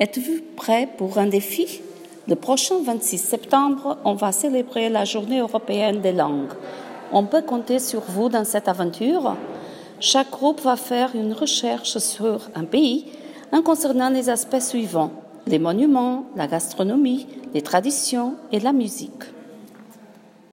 Êtes-vous prêt pour un défi? Le prochain 26 septembre, on va célébrer la journée européenne des langues. On peut compter sur vous dans cette aventure. Chaque groupe va faire une recherche sur un pays en concernant les aspects suivants les monuments, la gastronomie, les traditions et la musique.